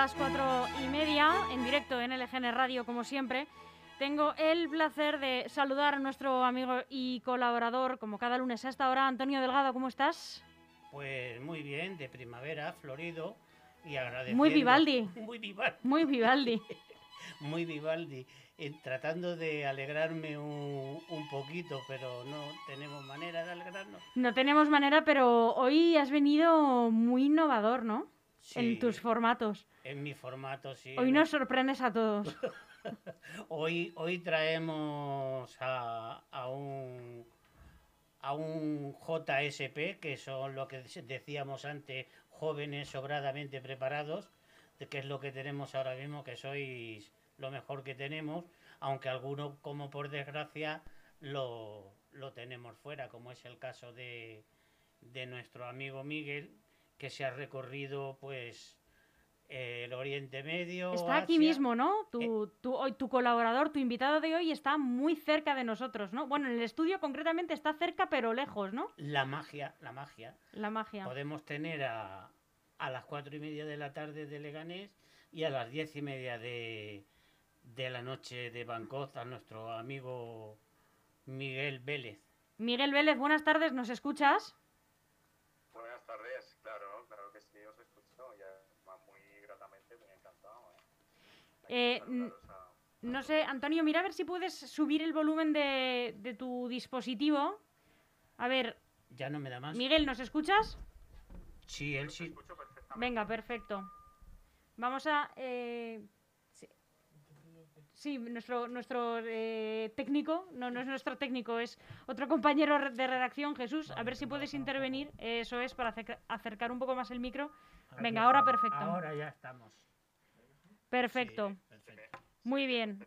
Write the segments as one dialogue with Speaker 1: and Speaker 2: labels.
Speaker 1: las cuatro y media, en directo en LGN Radio, como siempre. Tengo el placer de saludar a nuestro amigo y colaborador, como cada lunes a esta hora, Antonio Delgado, ¿cómo estás?
Speaker 2: Pues muy bien, de primavera, florido y agradeciendo...
Speaker 1: Muy Vivaldi.
Speaker 2: Muy Vivaldi.
Speaker 1: Muy Vivaldi.
Speaker 2: muy Vivaldi. Eh, tratando de alegrarme un, un, poquito, pero no tenemos manera de alegrarnos.
Speaker 1: No tenemos manera, pero hoy has venido muy innovador, ¿no?
Speaker 2: Sí,
Speaker 1: en tus formatos.
Speaker 2: En mi formato, sí.
Speaker 1: Hoy nos sorprendes a todos.
Speaker 2: hoy, hoy traemos a, a, un a un JSP, que son lo que decíamos antes, jóvenes sobradamente preparados, que es lo que tenemos ahora mismo, que sois lo mejor que tenemos, aunque algunos, como por desgracia, lo, lo tenemos fuera, como es el caso de, de nuestro amigo Miguel, que se ha recorrido pues el Oriente Medio.
Speaker 1: Está
Speaker 2: Asia.
Speaker 1: aquí mismo, ¿no? Tu,
Speaker 2: Eh,
Speaker 1: tu, hoy, tu colaborador, tu invitado de hoy está muy cerca de nosotros, ¿no? Bueno, en el estudio concretamente está cerca pero lejos, ¿no?
Speaker 2: La magia, la magia.
Speaker 1: La magia.
Speaker 2: Podemos tener a, a las cuatro y media de la tarde de Leganés y a las diez y media de, de la noche de Bangkok a nuestro amigo Miguel Vélez.
Speaker 1: Miguel Vélez, buenas tardes, ¿nos escuchas?
Speaker 3: Buenas tardes, claro, claro que sí, os escucho, ya muy gratamente, muy encantado. ¿Eh?
Speaker 1: No sé, Antonio, mira a ver si puedes subir el volumen de, de tu dispositivo. A ver.
Speaker 2: Ya no me da más.
Speaker 1: Miguel, ¿nos escuchas?
Speaker 2: Sí, él sí.
Speaker 1: Venga, perfecto. Vamos a... Eh, sí. sí, nuestro, nuestro eh, técnico, no, no es nuestro técnico, es otro compañero de redacción, Jesús. A ver si puedes intervenir. Eso es, para acercar un poco más el micro. Venga, ahora perfecto.
Speaker 2: Ahora ya estamos.
Speaker 1: Perfecto.
Speaker 2: Sí, perfecto.
Speaker 1: Muy bien.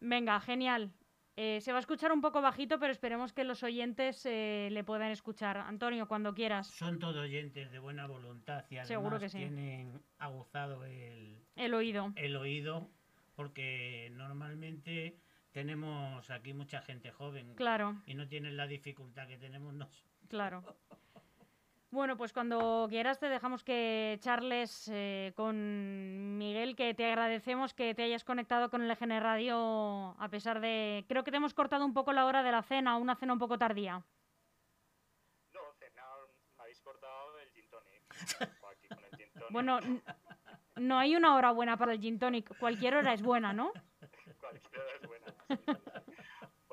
Speaker 1: Venga, genial. Eh, se va a escuchar un poco bajito, pero esperemos que los oyentes eh, le puedan escuchar. Antonio, cuando quieras.
Speaker 2: Son todos oyentes de buena voluntad y además
Speaker 1: Seguro que sí.
Speaker 2: tienen aguzado el,
Speaker 1: el oído.
Speaker 2: El oído, porque normalmente tenemos aquí mucha gente joven.
Speaker 1: Claro.
Speaker 2: Y no tienen la dificultad que tenemos nosotros.
Speaker 1: Claro. Bueno, pues cuando quieras te dejamos que charles eh, con Miguel, que te agradecemos que te hayas conectado con el EGN Radio a pesar de... Creo que te hemos cortado un poco la hora de la cena, una cena un poco tardía.
Speaker 3: No, cena, me habéis cortado el gin tonic. Aquí con el gin tonic.
Speaker 1: Bueno, no hay una hora buena para el gin tonic, cualquier hora es buena, ¿no?
Speaker 3: cualquier hora es buena.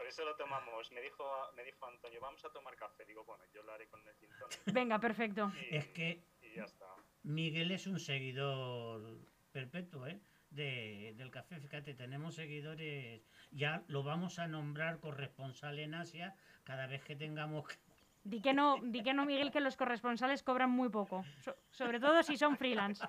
Speaker 3: Por eso lo tomamos. Me dijo, me dijo Antonio, vamos a tomar café. Digo, bueno, yo lo haré con el gin tonic.
Speaker 1: Venga, perfecto.
Speaker 3: Y,
Speaker 2: Es que
Speaker 3: y ya está.
Speaker 2: Miguel es un seguidor perpetuo, ¿eh? De, del café, fíjate, tenemos seguidores, ya lo vamos a nombrar corresponsal en Asia cada vez que tengamos que...
Speaker 1: Di que no, di que no Miguel, que los corresponsales cobran muy poco, so- sobre todo si son freelance.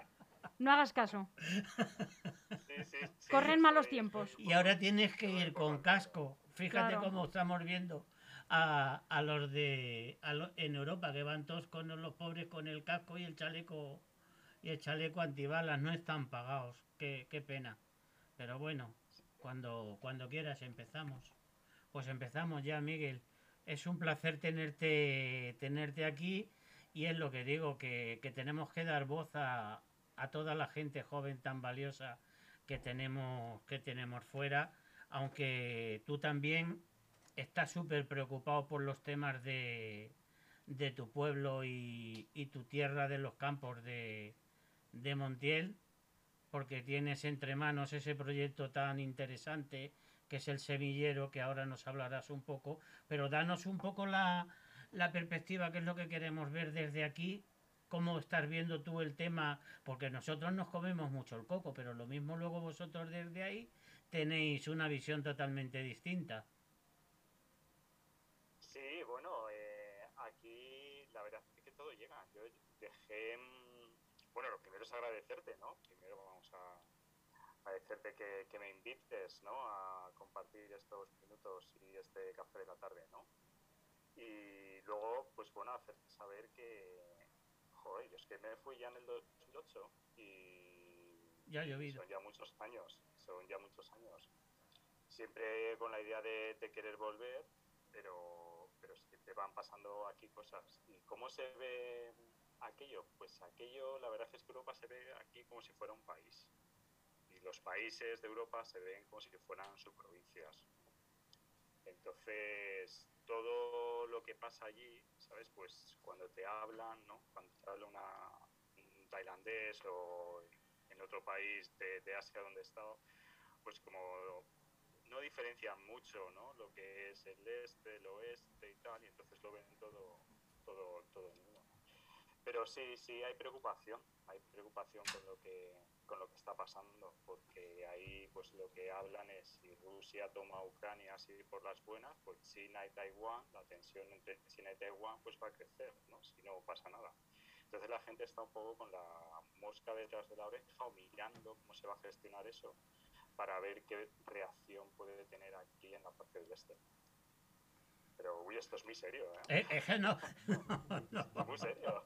Speaker 1: No hagas caso.
Speaker 3: Sí, sí, sí,
Speaker 1: Corren malos tiempos.
Speaker 2: Y ahora tienes que ir con casco. Fíjate
Speaker 1: Claro.
Speaker 2: cómo estamos viendo a, a los de a lo- en Europa que van todos con los pobres con el casco y el chaleco y el chaleco antibalas no están pagados. Qué, qué pena. Pero bueno, cuando cuando quieras empezamos. Pues empezamos ya, Miguel. Es un placer tenerte tenerte aquí y es lo que digo que, que tenemos que dar voz a, a toda la gente joven tan valiosa que tenemos que tenemos fuera aunque tú también estás súper preocupado por los temas de, de tu pueblo y, y tu tierra de los campos de, de Montiel porque tienes entre manos ese proyecto tan interesante que es el semillero que ahora nos hablarás un poco pero danos un poco la, la perspectiva que es lo que queremos ver desde aquí cómo estás viendo tú el tema, porque nosotros nos comemos mucho el coco, pero lo mismo luego vosotros desde ahí tenéis una visión totalmente distinta.
Speaker 3: Sí, bueno, eh, aquí la verdad es que todo llega. Yo dejé mm, bueno, lo primero es agradecerte, ¿no? Primero vamos a agradecerte que, que me invites, ¿no? A compartir estos minutos y este café de la tarde, ¿no? Y luego, pues bueno, hacerte saber que, joder, yo es que me fui ya en el 2008 y
Speaker 2: Ya ha llovido.
Speaker 3: son ya muchos años, son ya muchos años. Siempre con la idea de, de querer volver, pero, pero siempre van pasando aquí cosas. ¿Y cómo se ve aquello? Pues aquello, la verdad es que Europa se ve aquí como si fuera un país. Y los países de Europa se ven como si fueran subprovincias. Entonces, todo lo que pasa allí, ¿sabes? Pues cuando te hablan, ¿no? Cuando te habla una, un tailandés o en otro país de, de Asia donde he estado, pues como no diferencian mucho, ¿no? Lo que es el este, el oeste y tal, y entonces lo ven todo, todo, todo en uno. Pero sí, sí hay preocupación, hay preocupación con lo que, con lo que está pasando, porque ahí pues lo que hablan es si Rusia toma Ucrania así por las buenas, pues China y Taiwán, la tensión entre China y Taiwán pues va a crecer, ¿no? Si no pasa nada. Entonces la gente está un poco con la mosca detrás de la oreja o mirando cómo se va a gestionar eso para ver qué reacción puede tener aquí en la parte del este. Pero, uy, esto es muy serio, ¿eh?
Speaker 2: Eh, es que no,
Speaker 3: es muy serio.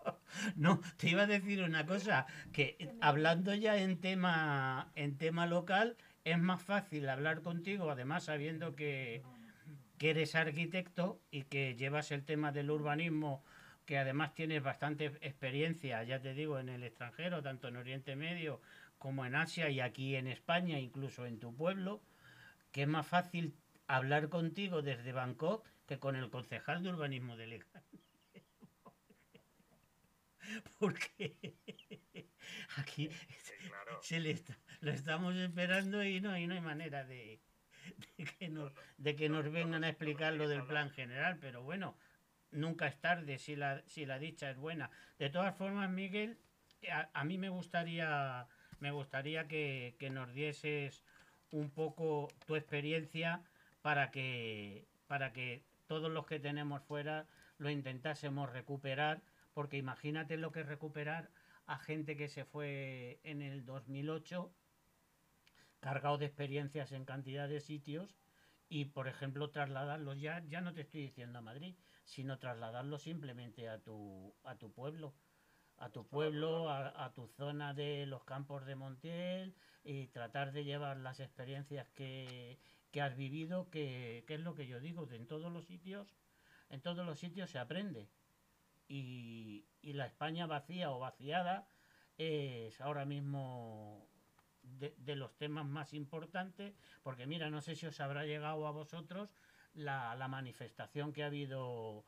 Speaker 2: no, te iba a decir una cosa, que hablando ya en tema, en tema local, es más fácil hablar contigo, además sabiendo que, que eres arquitecto y que llevas el tema del urbanismo, que además tienes bastante experiencia, ya te digo, en el extranjero, tanto en Oriente Medio como en Asia y aquí en España, incluso en tu pueblo, que es más fácil hablar contigo desde Bangkok que con el concejal de urbanismo de Alicante. Porque aquí
Speaker 3: Sí, claro.
Speaker 2: se le está- lo estamos esperando y no, y no hay manera de, de que nos, de que nos vengan a explicar lo del plan general, pero bueno, nunca es tarde si la, si la dicha es buena. De todas formas, Miguel, a, a mí me gustaría, me gustaría que, que nos dieses un poco tu experiencia para que, para que todos los que tenemos fuera lo intentásemos recuperar, porque imagínate lo que es recuperar a gente que se fue en el 2008 cargado de experiencias en cantidad de sitios y, por ejemplo, trasladarlos ya, ya no te estoy diciendo a Madrid, sino trasladarlos simplemente a tu, a tu pueblo, a tu pueblo, a, a tu zona de los campos de Montiel y tratar de llevar las experiencias que, que has vivido, que, que es lo que yo digo, que en todos los sitios, en todos los sitios se aprende. Y, y la España vacía o vaciada es ahora mismo de, de los temas más importantes, porque mira, no sé si os habrá llegado a vosotros la, la manifestación que ha habido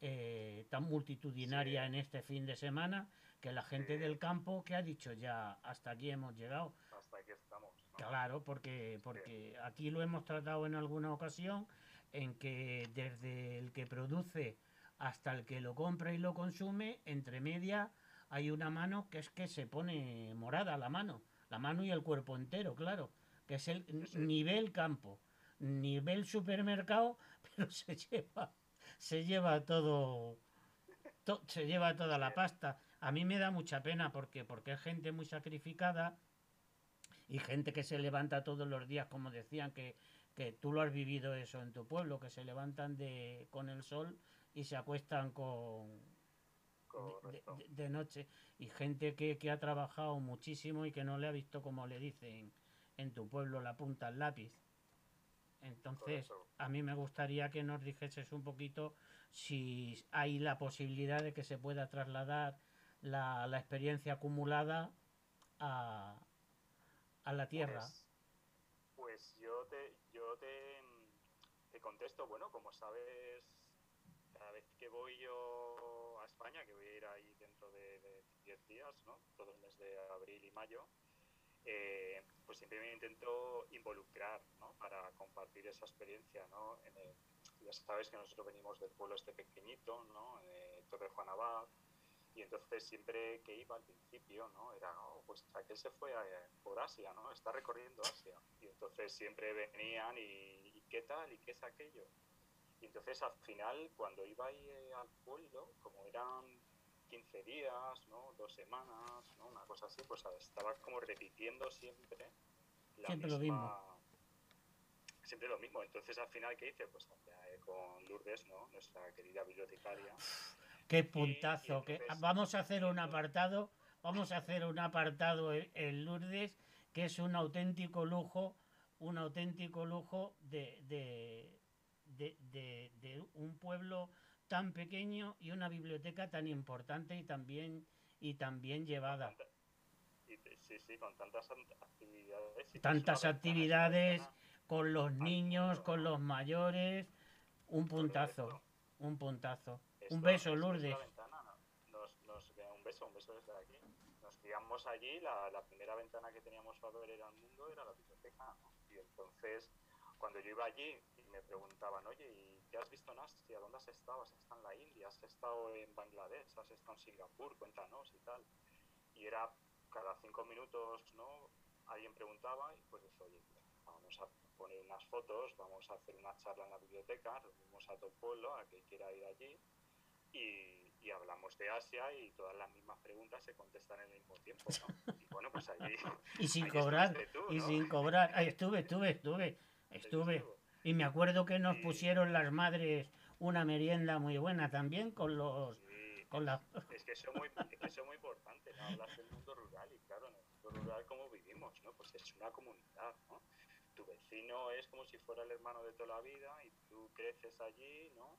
Speaker 2: eh, tan multitudinaria
Speaker 3: Sí.
Speaker 2: en este fin de semana, que la gente
Speaker 3: Sí.
Speaker 2: del campo que ha dicho ya hasta aquí hemos llegado.
Speaker 3: Hasta aquí estamos. ¿no?
Speaker 2: Claro, porque, porque aquí lo hemos tratado en alguna ocasión, en que desde el que produce hasta el que lo compra y lo consume, entre media hay una mano que es que se pone morada la mano, la mano y el cuerpo entero, claro, que es el nivel campo, nivel supermercado, pero se lleva, se lleva todo, to- se lleva toda la pasta. A mí me da mucha pena porque, porque es gente muy sacrificada y gente que se levanta todos los días, como decían, que, que tú lo has vivido eso en tu pueblo, que se levantan de, con el sol y se acuestan con de- de noche. Y gente que, que ha trabajado muchísimo y que no le ha visto, como le dicen en tu pueblo, la punta al lápiz. Entonces, a mí me gustaría que nos dijeses un poquito si hay la posibilidad de que se pueda trasladar la, la experiencia acumulada a, a la tierra.
Speaker 3: Pues, pues yo te, yo te, mm, te contesto, bueno, como sabes, cada vez que voy yo a España, que voy a ir ahí dentro de de 10 días, ¿no? Todo el mes de abril y mayo, eh, pues siempre me intento involucrar, ¿no? Para compartir esa experiencia, ¿no? En el- ya sabes que nosotros venimos del pueblo este pequeñito, ¿no? Eh, Torre Juan Abad, y entonces siempre que iba al principio, ¿no? Era, oh, pues aquel se fue a- por Asia, ¿no? Está recorriendo Asia. Y entonces siempre venían y, ¿y qué tal? ¿Y qué es aquello? Y entonces al final, cuando iba ahí eh, al pueblo, como eran 15 días, ¿no? Dos semanas, ¿no? Una cosa así, pues estaba como repitiendo siempre la
Speaker 2: Siempre lo
Speaker 3: misma-
Speaker 2: mismo.
Speaker 3: Siempre lo mismo. Entonces, al final, ¿qué hice? Pues con Lourdes, ¿no? Nuestra querida bibliotecaria.
Speaker 2: Qué puntazo.
Speaker 3: y entonces-
Speaker 2: Vamos a hacer un apartado. Vamos a hacer un apartado en, Lourdes que es un auténtico lujo, un auténtico lujo de, de- de un pueblo tan pequeño y una biblioteca tan importante y también y también llevada.
Speaker 3: Y sí, sí, con tantas an- actividades. y
Speaker 2: Tantas actividades con los niños, con los mayores, un puntazo, un puntazo.
Speaker 3: Esto-
Speaker 2: Un beso, Lourdes.
Speaker 3: Nos, nos- un beso, un beso desde aquí. Nos criamos allí, la, la primera ventana que teníamos para ver era el mundo, era la biblioteca. ¿no? Y entonces, cuando yo iba allí me preguntaban, oye, ¿y qué has visto en Asia? ¿Dónde has estado? ¿Has estado en la India? ¿Has estado en Bangladesh? ¿Has estado en Singapur? Cuéntanos y tal. Y era cada cinco minutos, ¿no? Alguien preguntaba y pues eso, oye, vamos a poner unas fotos, vamos a hacer una charla en la biblioteca, reunimos a todo el pueblo, a que quiera ir allí y, y hablamos de Asia y todas las mismas preguntas se contestan en el mismo tiempo, ¿no? Y bueno, pues allí...
Speaker 2: Y sin cobrar, y sin cobrar. Ahí estuve, estuve, estuve, estuve. Y me acuerdo que nos
Speaker 3: Sí.
Speaker 2: pusieron las madres una merienda muy buena también con los
Speaker 3: Sí,
Speaker 2: con la
Speaker 3: es que eso es muy, es que eso es muy importante, ¿no? Hablas del mundo rural y claro, en el mundo rural como vivimos, ¿no? Pues es una comunidad, ¿no? Tu vecino es como si fuera el hermano de toda la vida y tú creces allí, ¿no?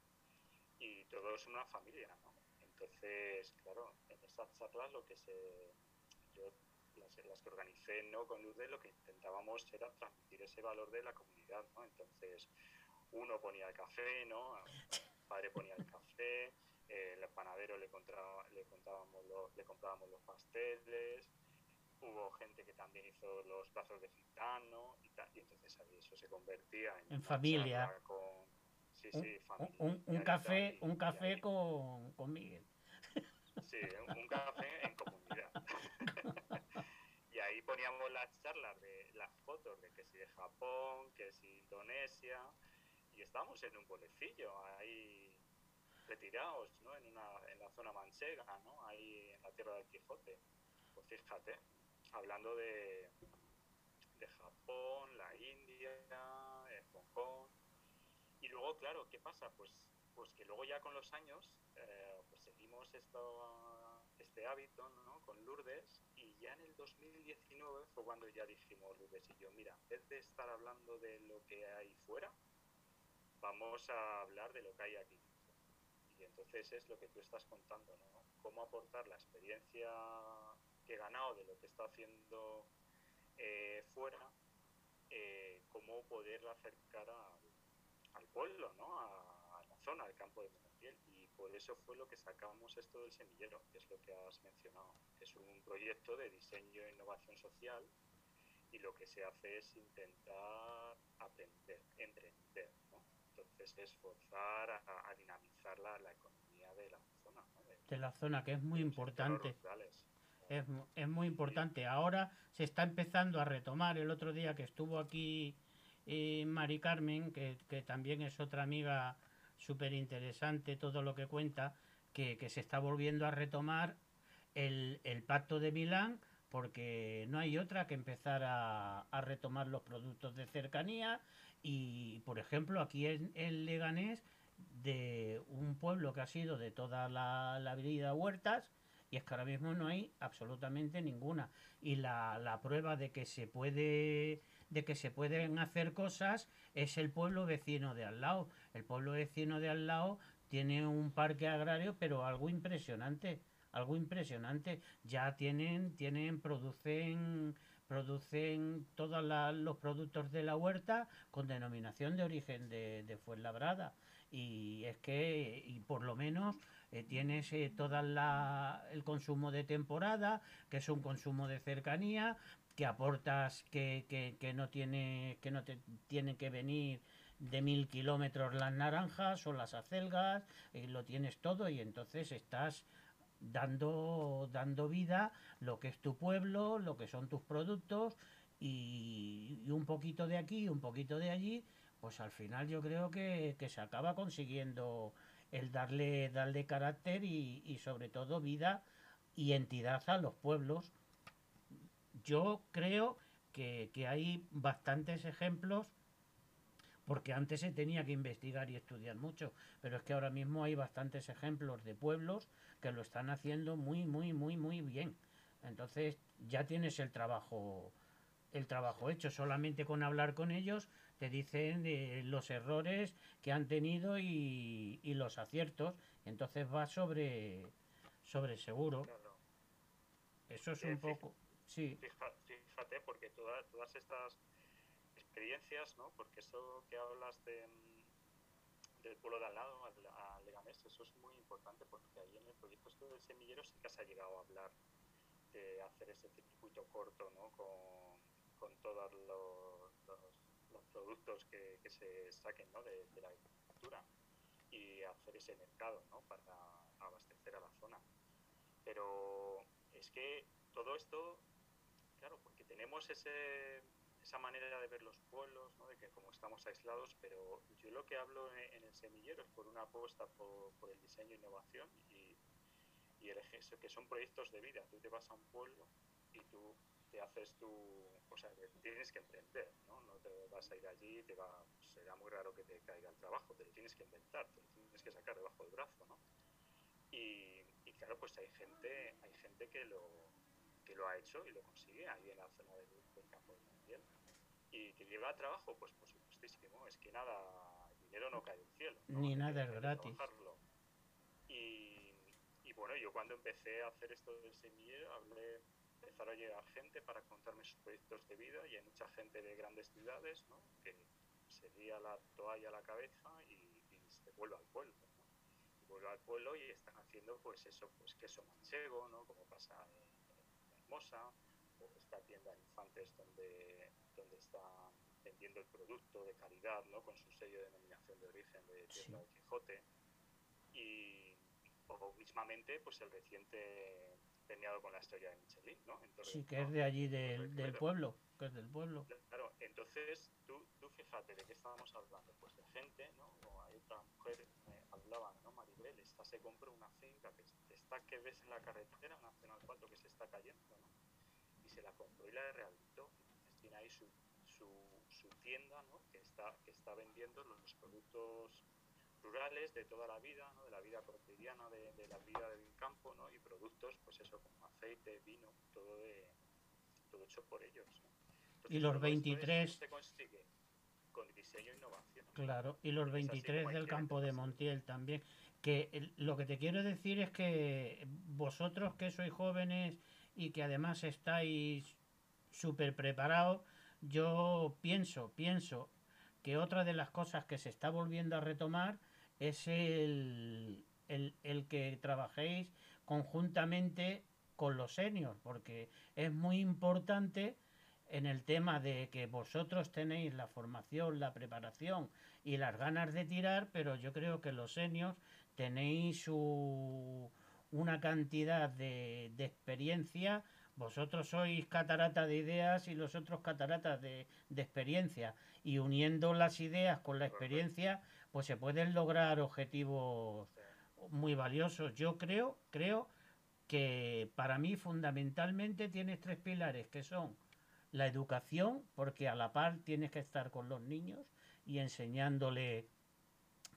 Speaker 3: Y todo es una familia, ¿no? Entonces, claro, en esas charlas lo que se... Yo, las, las que organicé, ¿no? Con Lourdes lo que intentábamos era transmitir ese valor de la comunidad, ¿no? Entonces, uno ponía el café, ¿no? El padre ponía el café, eh, el panadero le, contra- le, contábamos le comprábamos los pasteles, hubo gente que también hizo los brazos de gitano y, tal, y entonces ahí eso se convertía en,
Speaker 2: En familia.
Speaker 3: Con, sí,
Speaker 2: un,
Speaker 3: sí, familia
Speaker 2: un- un café,
Speaker 3: y-
Speaker 2: un café con, con Miguel.
Speaker 3: Sí, un café en comunidad. y ahí poníamos las charlas de las fotos de que si de Japón, que si Indonesia, y estábamos en un pueblecillo ahí retirados, ¿no? En, una, en la zona manchega, ¿no? Ahí en la tierra del Quijote. Pues fíjate, hablando de, de Japón, la India, eh, Hong Kong. Y luego, claro, ¿qué pasa? Pues, pues que luego ya con los años eh, pues seguimos esto, este hábito ¿no? con Lourdes ya en el 2019 fue cuando ya dijimos Lourdes y yo, mira, en vez de estar hablando de lo que hay fuera, vamos a hablar de lo que hay aquí. Y entonces es lo que tú estás contando, ¿no? Cómo aportar la experiencia que he ganado de lo que está haciendo eh, fuera, eh, cómo poderla acercar al pueblo, ¿no? A, a la zona, al campo de Montiel. Y por eso fue lo que sacamos esto del semillero, que es lo que has mencionado. Es un proyecto de diseño e innovación social y lo que se hace es intentar aprender, emprender, ¿no? Entonces es forzar a, a dinamizar la, la economía de la zona, ¿no? De-
Speaker 2: de la zona, que es muy importante.
Speaker 3: rurales.
Speaker 2: Es, mu- es muy importante. Ahora se está empezando a retomar. El otro día que estuvo aquí eh, Mari Carmen, que, que también es otra amiga súper interesante, todo lo que cuenta, que, que se está volviendo a retomar el, el pacto de Milán, porque no hay otra que empezar a, a retomar los productos de cercanía. Y, por ejemplo, aquí en, en Leganés, de un pueblo que ha sido de toda la, la vida Huertas, y es que ahora mismo no hay absolutamente ninguna. Y la, la prueba de que se puede de que se pueden hacer cosas es el pueblo vecino de al lado. El pueblo vecino de al lado tiene un parque agrario, pero algo impresionante, algo impresionante. Ya tienen, tienen, producen, producen todos los productos de la huerta con denominación de origen de, de Fuenlabrada. Y es que, y por lo menos, eh, tienes eh, todo el consumo de temporada, que es un consumo de cercanía, que aportas que, que, que no tiene que no te tienen que venir de mil kilómetros las naranjas o las acelgas, eh, lo tienes todo y entonces estás dando dando vida lo que es tu pueblo, lo que son tus productos y, un poquito de aquí un poquito de allí, pues al final yo creo que se acaba consiguiendo el darle, darle carácter y, sobre todo vida y entidad a los pueblos. Yo creo que, que hay bastantes ejemplos porque antes se tenía que investigar y estudiar mucho, pero es que ahora mismo hay bastantes ejemplos de pueblos que lo están haciendo muy, muy, muy, muy bien. Entonces ya tienes el trabajo, el trabajo hecho. Solamente con hablar con ellos te dicen de los errores que han tenido y, y los aciertos. Entonces va sobre, sobre seguro. Eso es
Speaker 3: Sí,
Speaker 2: un poco, sí,
Speaker 3: Fíjate, porque toda- todas estas experiencias, ¿no? Porque eso que hablas de, del pueblo de al lado, al, a Leganés, eso es muy importante porque ahí en el proyecto este del semillero sí que se ha llegado a hablar de hacer ese circuito corto, ¿no? Con, con todos los productos que, que se saquen, ¿no? De, de la agricultura y hacer ese mercado, ¿no? Para abastecer a la zona. Pero es que todo esto Claro, porque tenemos ese, esa manera de ver los pueblos, ¿no? de que como estamos aislados, pero yo lo que hablo en, en el semillero es por una apuesta por, por el diseño e innovación y, y el que son proyectos de vida. Tú te vas a un pueblo y tú te haces tu... O sea, tienes que emprender, ¿no? No te vas a ir allí, te va, será muy raro que te caiga el trabajo, te lo tienes que inventar, te lo tienes que sacar debajo del brazo, ¿no? Y, y claro, pues hay gente, hay gente que lo, que lo ha hecho y lo consigue ahí en la zona del, del campo de. Y que lleva trabajo, pues por supuestísimo, es que nada, el dinero no cae del cielo. ¿no?
Speaker 2: Ni nada es gratis.
Speaker 3: Y, y bueno, yo cuando empecé a hacer esto del semillero, hablé, empezaron a llegar gente para contarme sus proyectos de vida y hay mucha gente de grandes ciudades, ¿no? Que se lía la toalla a la cabeza y, y se vuelve al pueblo, ¿no? Y vuelve al pueblo y están haciendo pues eso, pues queso manchego, ¿no? Como pasa en, en Hermosa, o esta tienda de infantes donde, donde están vendiendo el producto de calidad, ¿no? Con su sello de denominación de origen de Tierra
Speaker 2: Sí.
Speaker 3: del Quijote. Y o mismamente, pues el reciente con la estrella de Michelin, ¿no? En Torre
Speaker 2: sí que es de allí del, del pueblo, que es del pueblo.
Speaker 3: Claro, entonces tú, tú fíjate de qué estábamos hablando, pues de gente, ¿no? O hay otra mujer, eh, hablaba, ¿no? Maribel, esta se compró una finca que es- está que ves en la carretera nacional 4 que se está cayendo, ¿no? Y se la compró y la rehabilitó. Entonces tiene ahí su, su, su tienda, ¿no? Que está, que está vendiendo los productos rurales de toda la vida, ¿no? De la vida cotidiana, de, de la vida del campo, ¿no? Y productos, pues eso, como aceite, vino, todo de todo hecho por ellos, ¿no? Entonces,
Speaker 2: Y los
Speaker 3: todo esto es-
Speaker 2: 23
Speaker 3: se consigue con diseño e innovación.
Speaker 2: Claro, y los
Speaker 3: Es así
Speaker 2: 23
Speaker 3: como hay
Speaker 2: del campo de. Montiel también. Que el- lo que te quiero decir es que vosotros que sois jóvenes y que además estáis súper preparados, yo pienso, pienso que otra de las cosas que se está volviendo a retomar es el, el, el que trabajéis conjuntamente con los seniors, porque es muy importante en el tema de que vosotros tenéis la formación, la preparación y las ganas de tirar, pero yo creo que los seniors tenéis su- una cantidad de, de experiencia. Vosotros sois catarata de ideas y los otros cataratas de, de experiencia. Y uniendo las ideas con la experiencia, pues se pueden lograr objetivos muy valiosos. Yo creo, creo que para mí fundamentalmente tienes tres pilares que son la educación, porque a la par tienes que estar con los niños y enseñándole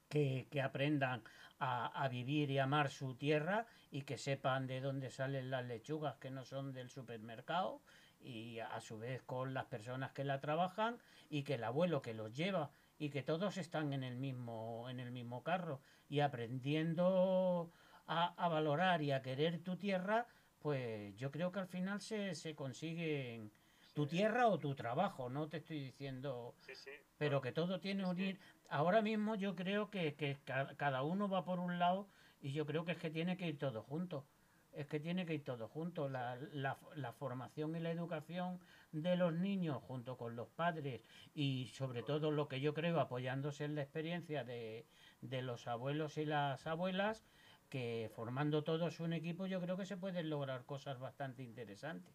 Speaker 2: que, que aprendan a, a vivir y amar su tierra y que sepan de dónde salen las lechugas que no son del supermercado y a su vez con las personas que la trabajan y que el abuelo que los lleva y que todos están en el mismo en el mismo carro y aprendiendo a, a valorar y a querer tu tierra pues yo creo que al final se, se consiguen tu tierra o tu trabajo no te estoy diciendo
Speaker 3: Sí, sí.
Speaker 2: pero que todo tiene unir. Ahora mismo yo creo que, que ca- cada uno va por un lado y yo creo que es que tiene que ir todo junto. Es que tiene que ir todo junto. La, la, la formación y la educación de los niños junto con los padres y sobre todo lo que yo creo apoyándose en la experiencia de, de los abuelos y las abuelas, que formando todos un equipo yo creo que se pueden lograr cosas bastante interesantes.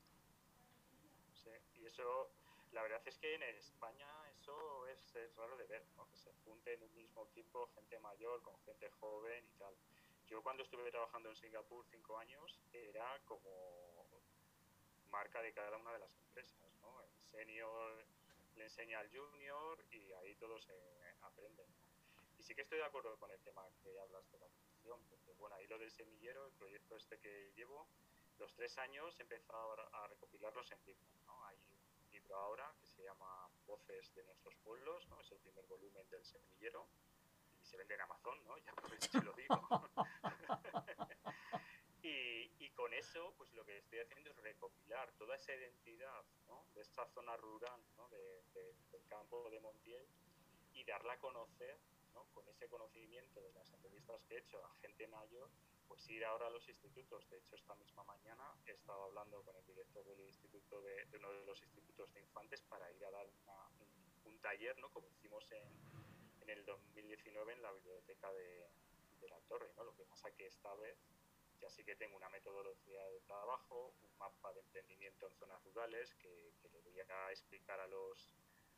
Speaker 3: Sí, y eso, la verdad es que en España eso es, raro de ver, ¿no? que se junte en un mismo equipo gente mayor con gente joven y tal. Yo cuando estuve trabajando en Singapur cinco años era como marca de cada una de las empresas, ¿no? El senior le enseña al junior y ahí todos se aprenden. Y sí que estoy de acuerdo con el tema que hablas de la producción, porque bueno, ahí lo del semillero, el proyecto este que llevo, los tres años he empezado a recopilarlos en libros, ¿no? Hay un libro ahora que se llama Voces de nuestros pueblos, ¿no? Es el primer volumen del semillero se vende en Amazon, ¿no? Ya aprovecho y lo digo. y, y con eso, pues lo que estoy haciendo es recopilar toda esa identidad, ¿no? De esta zona rural, ¿no? De- de- del campo de Montiel y darla a conocer, ¿no? Con ese conocimiento de las entrevistas que he hecho a gente mayor, pues ir ahora a los institutos. De hecho, esta misma mañana he estado hablando con el director del instituto de, de uno de los institutos de infantes para ir a dar una- un, un taller, ¿no? Como hicimos en, en el 2019 en la biblioteca de, de la Torre, ¿no? Lo que pasa que esta vez ya sí que tengo una metodología de trabajo, un mapa de emprendimiento en zonas rurales que, que le voy a explicar a los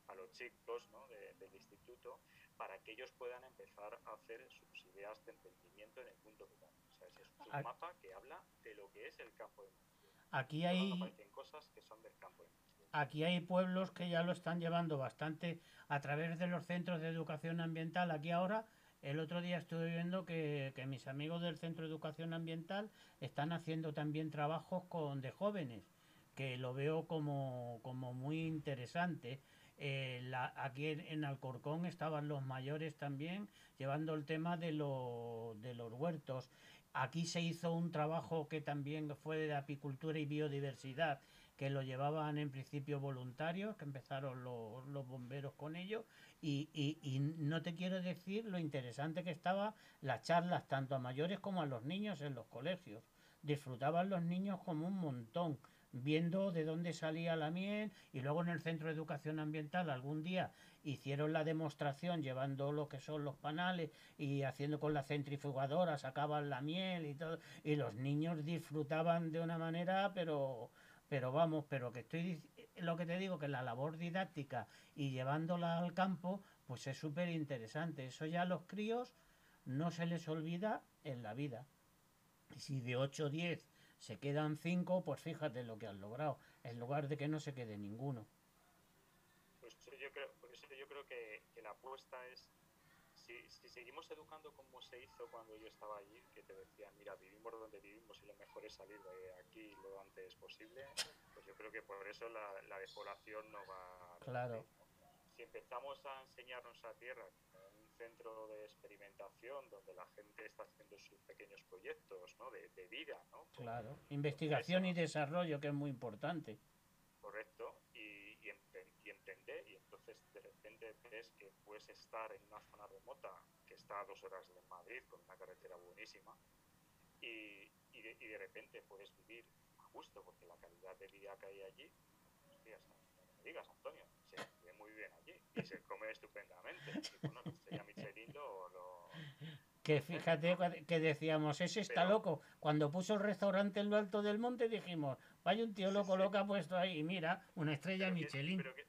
Speaker 3: a los chicos ¿no? de- del instituto para que ellos puedan empezar a hacer sus ideas de emprendimiento en el mundo rural. O sea, ese es un mapa que habla de lo que es el campo de.
Speaker 2: Aquí hay,
Speaker 3: aparecen cosas que son del campo de.
Speaker 2: Aquí hay pueblos que ya lo están llevando bastante a través de los centros de educación ambiental. Aquí ahora, el otro día estuve viendo que, mis amigos del centro de educación ambiental están haciendo también trabajos con de jóvenes, que lo veo como, como muy interesante. Eh, aquí en, en Alcorcón estaban los mayores también llevando el tema de, lo- de los huertos. Aquí se hizo un trabajo que también fue de apicultura y biodiversidad, que lo llevaban en principio voluntarios, que empezaron los, bomberos con ello. Y, y- y no te quiero decir lo interesante que estaba las charlas tanto a mayores como a los niños en los colegios. Disfrutaban los niños como un montón viendo de dónde salía la miel y luego en el centro de educación ambiental algún día hicieron la demostración llevando lo que son los panales y haciendo con la centrifugadora sacaban la miel y todo y los niños disfrutaban de una manera pero pero vamos pero que estoy dic- lo que te digo que la labor didáctica y llevándola al campo pues es súper interesante eso ya a los críos no se les olvida en la vida. Y si de 8 o 10 se quedan 5 pues fíjate lo que han logrado en lugar de que no se quede ninguno.
Speaker 3: Pues yo creo, por eso yo creo que, que la apuesta es, si, si seguimos educando como se hizo cuando yo estaba allí, que te decían, mira, vivimos donde vivimos y lo mejor es salir de aquí lo antes posible, pues yo creo que por eso la, la despoblación no va a
Speaker 2: Claro.
Speaker 3: Si empezamos a enseñar nuestra tierra un centro de experimentación donde la gente está haciendo sus pequeños proyectos ¿no? de, de vida, ¿no?
Speaker 2: Claro investigación y desarrollo que es muy importante
Speaker 3: correcto y, y, empre- y emprender y entonces de repente ves que puedes estar en una zona remota que está a dos horas de Madrid con una carretera buenísima y, y, de, y de repente puedes vivir a gusto porque la calidad de vida que hay allí hostias, no, no me digas Antonio se vive muy bien allí y se come estupendamente y bueno la estrella Michelin lo, lo-
Speaker 2: que fíjate cua- que decíamos ese está
Speaker 3: Pero-
Speaker 2: loco cuando puso el restaurante en lo alto del monte dijimos vaya un tío
Speaker 3: Sí,
Speaker 2: loco
Speaker 3: sí.
Speaker 2: lo que ha puesto ahí y mira una estrella
Speaker 3: pero
Speaker 2: Michelin.
Speaker 3: pero que, claro, pero ¿qué es lo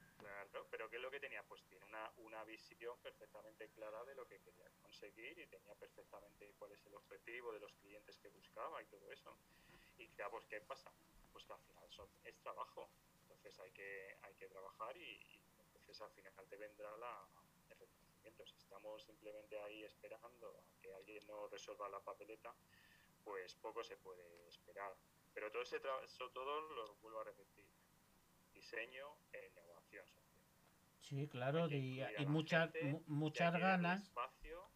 Speaker 3: que tenía? Pues tiene una, una visión perfectamente clara de lo que quería conseguir y tenía perfectamente cuál es el objetivo de los clientes que buscaba y todo eso. Y claro, pues ¿qué pasa? Pues que al final son, es trabajo. Entonces hay que, hay que trabajar y, entonces al final te vendrá la, el reconocimiento. Si estamos simplemente ahí esperando a que alguien nos resuelva la papeleta, pues poco se puede esperar. Pero todo ese tra- eso todo lo vuelvo a repetir diseño e innovación social.
Speaker 2: Sí claro y, y muchas
Speaker 3: gente, hay
Speaker 2: muchas ganas
Speaker 3: Espacio,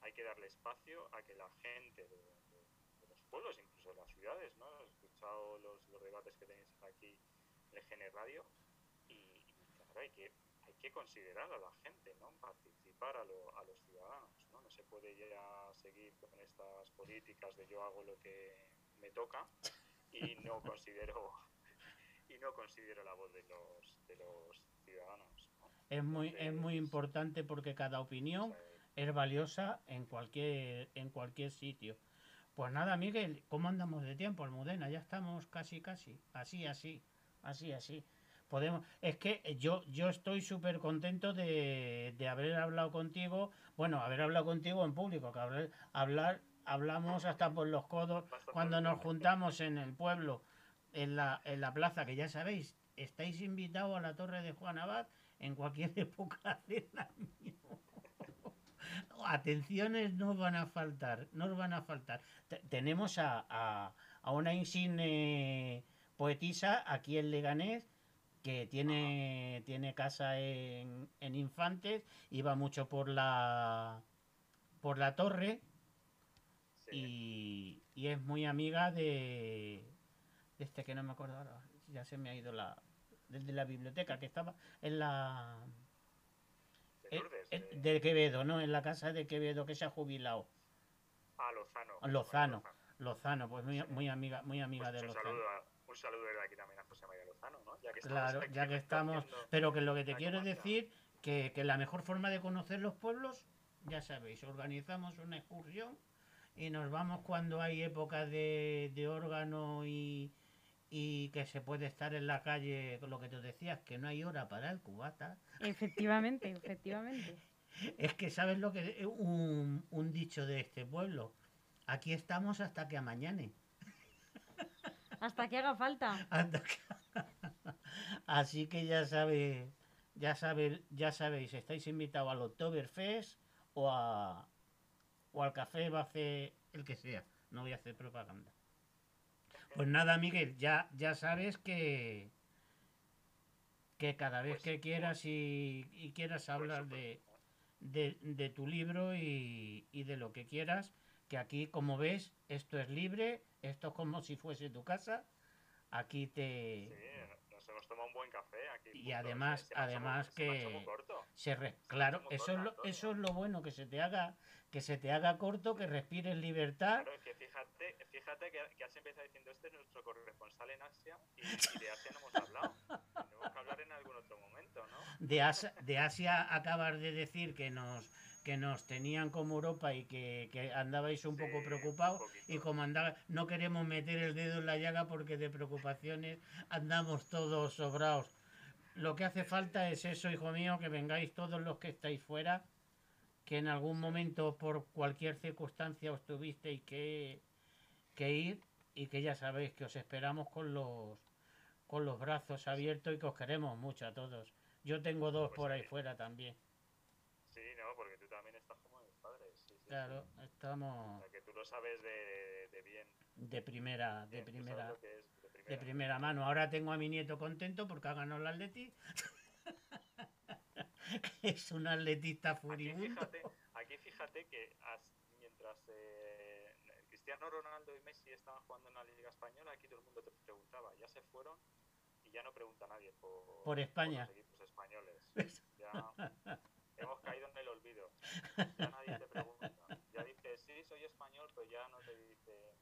Speaker 3: hay que darle espacio a que la gente de, de- de los pueblos, incluso de las ciudades, ¿no? He escuchado los, los debates que tenéis aquí en el Gene Radio y, y claro, hay que, hay que considerar a la gente, ¿no? Participar a, lo- a los ciudadanos, ¿no? No se puede ya seguir con estas políticas de yo hago lo que me toca y no considero y no considero la voz de los, de los ciudadanos.
Speaker 2: Es muy es muy importante porque cada opinión es valiosa en cualquier en cualquier sitio pues nada Miguel cómo andamos de tiempo Almudena ya estamos casi casi así así así así podemos. Es que yo, yo estoy súper contento de, de haber hablado contigo. Bueno, haber hablado contigo en público, que hablar, hablar hablamos hasta por los codos cuando nos juntamos en el pueblo, en la, en la plaza, que ya sabéis, estáis invitados a la Torre de Juan Abad en cualquier época del año. Atenciones no van a faltar, no van a faltar. Te- tenemos a, a- a una insigne poetisa aquí en Leganés que tiene, tiene casa en, en Infantes va mucho por la por la torre
Speaker 3: Sí.
Speaker 2: y, y es muy amiga de, de este que no me acuerdo ahora, ya se me ha ido la del de la biblioteca que estaba en la
Speaker 3: De
Speaker 2: eh,
Speaker 3: Lourdes,
Speaker 2: eh,
Speaker 3: de-
Speaker 2: de Quevedo, ¿no? En la casa de Quevedo que se ha jubilado.
Speaker 3: Ah, Lozano.
Speaker 2: Lozano. Lozano, pues muy, muy amiga, muy amiga
Speaker 3: Pues
Speaker 2: de Lozano.
Speaker 3: saludo a- un saludo desde aquí también a José María Lozano, ¿no? Ya que
Speaker 2: Claro, ya que estamos. Pero que lo que te quiero
Speaker 3: comarca.
Speaker 2: decir que, que la mejor forma de conocer los pueblos, ya sabéis, organizamos una excursión y nos vamos cuando hay épocas de, de órgano y, y que se puede estar en la calle, lo que te decías, que no hay hora para el cubata.
Speaker 1: Efectivamente, efectivamente.
Speaker 2: Es que sabes lo que un, un dicho de este pueblo. Aquí estamos hasta que amañane.
Speaker 1: Hasta que haga falta.
Speaker 2: Que- Así que ya sabe, ya sabe, ya sabéis, estáis invitados al Oktoberfest o a o al café va a hacer el que sea. No voy a hacer propaganda. Pues nada, Miguel, ya, ya sabes que que cada vez
Speaker 3: Pues,
Speaker 2: que quieras y, y quieras hablar de, de, de tu libro y, y de lo que quieras, que aquí, como ves, esto es libre, esto es como si fuese tu casa. Aquí te...
Speaker 3: Sí, nos hemos tomado un buen café aquí.
Speaker 2: Y
Speaker 3: juntos.
Speaker 2: además-
Speaker 3: Se
Speaker 2: además
Speaker 3: se
Speaker 2: que-
Speaker 3: muy corto.
Speaker 2: Se re- claro,
Speaker 3: como
Speaker 2: eso es,
Speaker 3: corta,
Speaker 2: lo,
Speaker 3: Antonio.
Speaker 2: eso es lo bueno, que se te haga, que se te haga corto, que respires libertad.
Speaker 3: Claro, es que fíjate, fíjate que, que has empezado diciendo este es nuestro corresponsal en Asia y, y de Asia no hemos hablado. Tenemos que hablar en algún otro momento, ¿no?
Speaker 2: De Asia, de Asia acabas de decir que nos que nos tenían como Europa y que, que andabais un
Speaker 3: Sí,
Speaker 2: poco preocupados y como andaba, no queremos meter el dedo en la llaga porque de preocupaciones andamos todos sobrados. Lo que hace falta es eso, hijo mío, que vengáis todos los que estáis fuera, que en algún momento por cualquier circunstancia os tuvisteis que, que ir y que ya sabéis que os esperamos con los con los brazos abiertos y que os queremos mucho a todos. Yo tengo dos por ahí fuera también.
Speaker 3: Sí, no, porque tú también estás como mis
Speaker 2: Claro,
Speaker 3: O
Speaker 2: estamos
Speaker 3: sea, que tú lo sabes de, de bien.
Speaker 2: de primera, de
Speaker 3: bien,
Speaker 2: primera,
Speaker 3: es de primera.
Speaker 2: de primera mano. Ahora tengo a mi nieto contento porque ha ganado el Atleti. es un atletista
Speaker 3: Aquí
Speaker 2: furibundo.
Speaker 3: fíjate, aquí fíjate que as- mientras eh, Cristiano Ronaldo y Messi estaban jugando en la Liga Española, aquí todo el mundo te preguntaba, ya se fueron y ya no pregunta nadie por,
Speaker 2: Por España.
Speaker 3: los equipos españoles. Ya hemos caído en el olvido. Ya nadie te pregunta. Ya dices, sí, soy español, pero ya no te dice...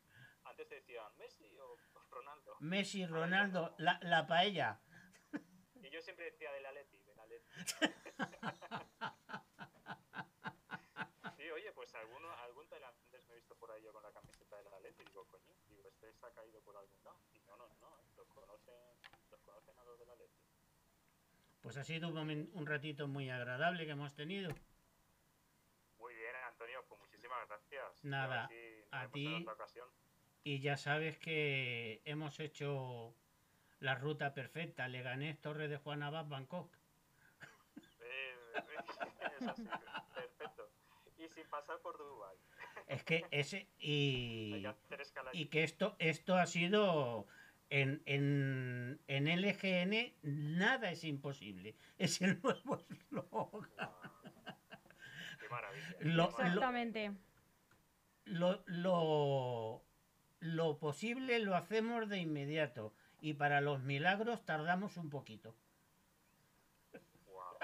Speaker 3: Antes te decían, ¿Messi o Ronaldo?
Speaker 2: Messi, Ronaldo, la, la paella.
Speaker 3: Y yo siempre decía del Atleti, del Atleti. Sí, oye, pues alguno, algún tailandés me he visto por ahí yo con la camiseta del Atleti. Digo, coño, digo, este se ha caído por algún lado. Y no, no, no, los conocen, los conocen a los del Atleti.
Speaker 2: Pues ha sido un, un ratito muy agradable que hemos tenido.
Speaker 3: Muy bien, Antonio, pues muchísimas gracias.
Speaker 2: Nada,
Speaker 3: a, ver si nos
Speaker 2: a ti.
Speaker 3: Otra ocasión.
Speaker 2: Y ya sabes que hemos hecho la ruta perfecta. Leganés, Torre de Juan Abad, Bangkok.
Speaker 3: Eh, es así, perfecto. Y sin pasar por Dubái.
Speaker 2: Es que ese... Y... y que esto, esto ha sido en, en, en LGN nada es imposible. Es el nuevo eslogan.
Speaker 3: Qué maravilla.
Speaker 2: Lo-.
Speaker 1: Exactamente.
Speaker 2: Lo, lo, lo posible lo hacemos de inmediato y para los milagros tardamos un poquito.
Speaker 3: Guau.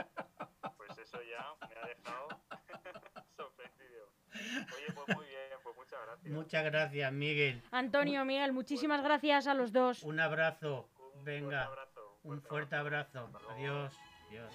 Speaker 3: Pues eso ya me ha dejado sorprendido. Oye, pues muy bien, pues muchas gracias.
Speaker 2: Muchas gracias, Miguel.
Speaker 1: Antonio, Miguel, muchísimas gracias a los dos.
Speaker 2: Un abrazo.
Speaker 3: Un fuerte
Speaker 2: Venga,
Speaker 3: abrazo,
Speaker 2: un fuerte abrazo. Adiós. Adiós.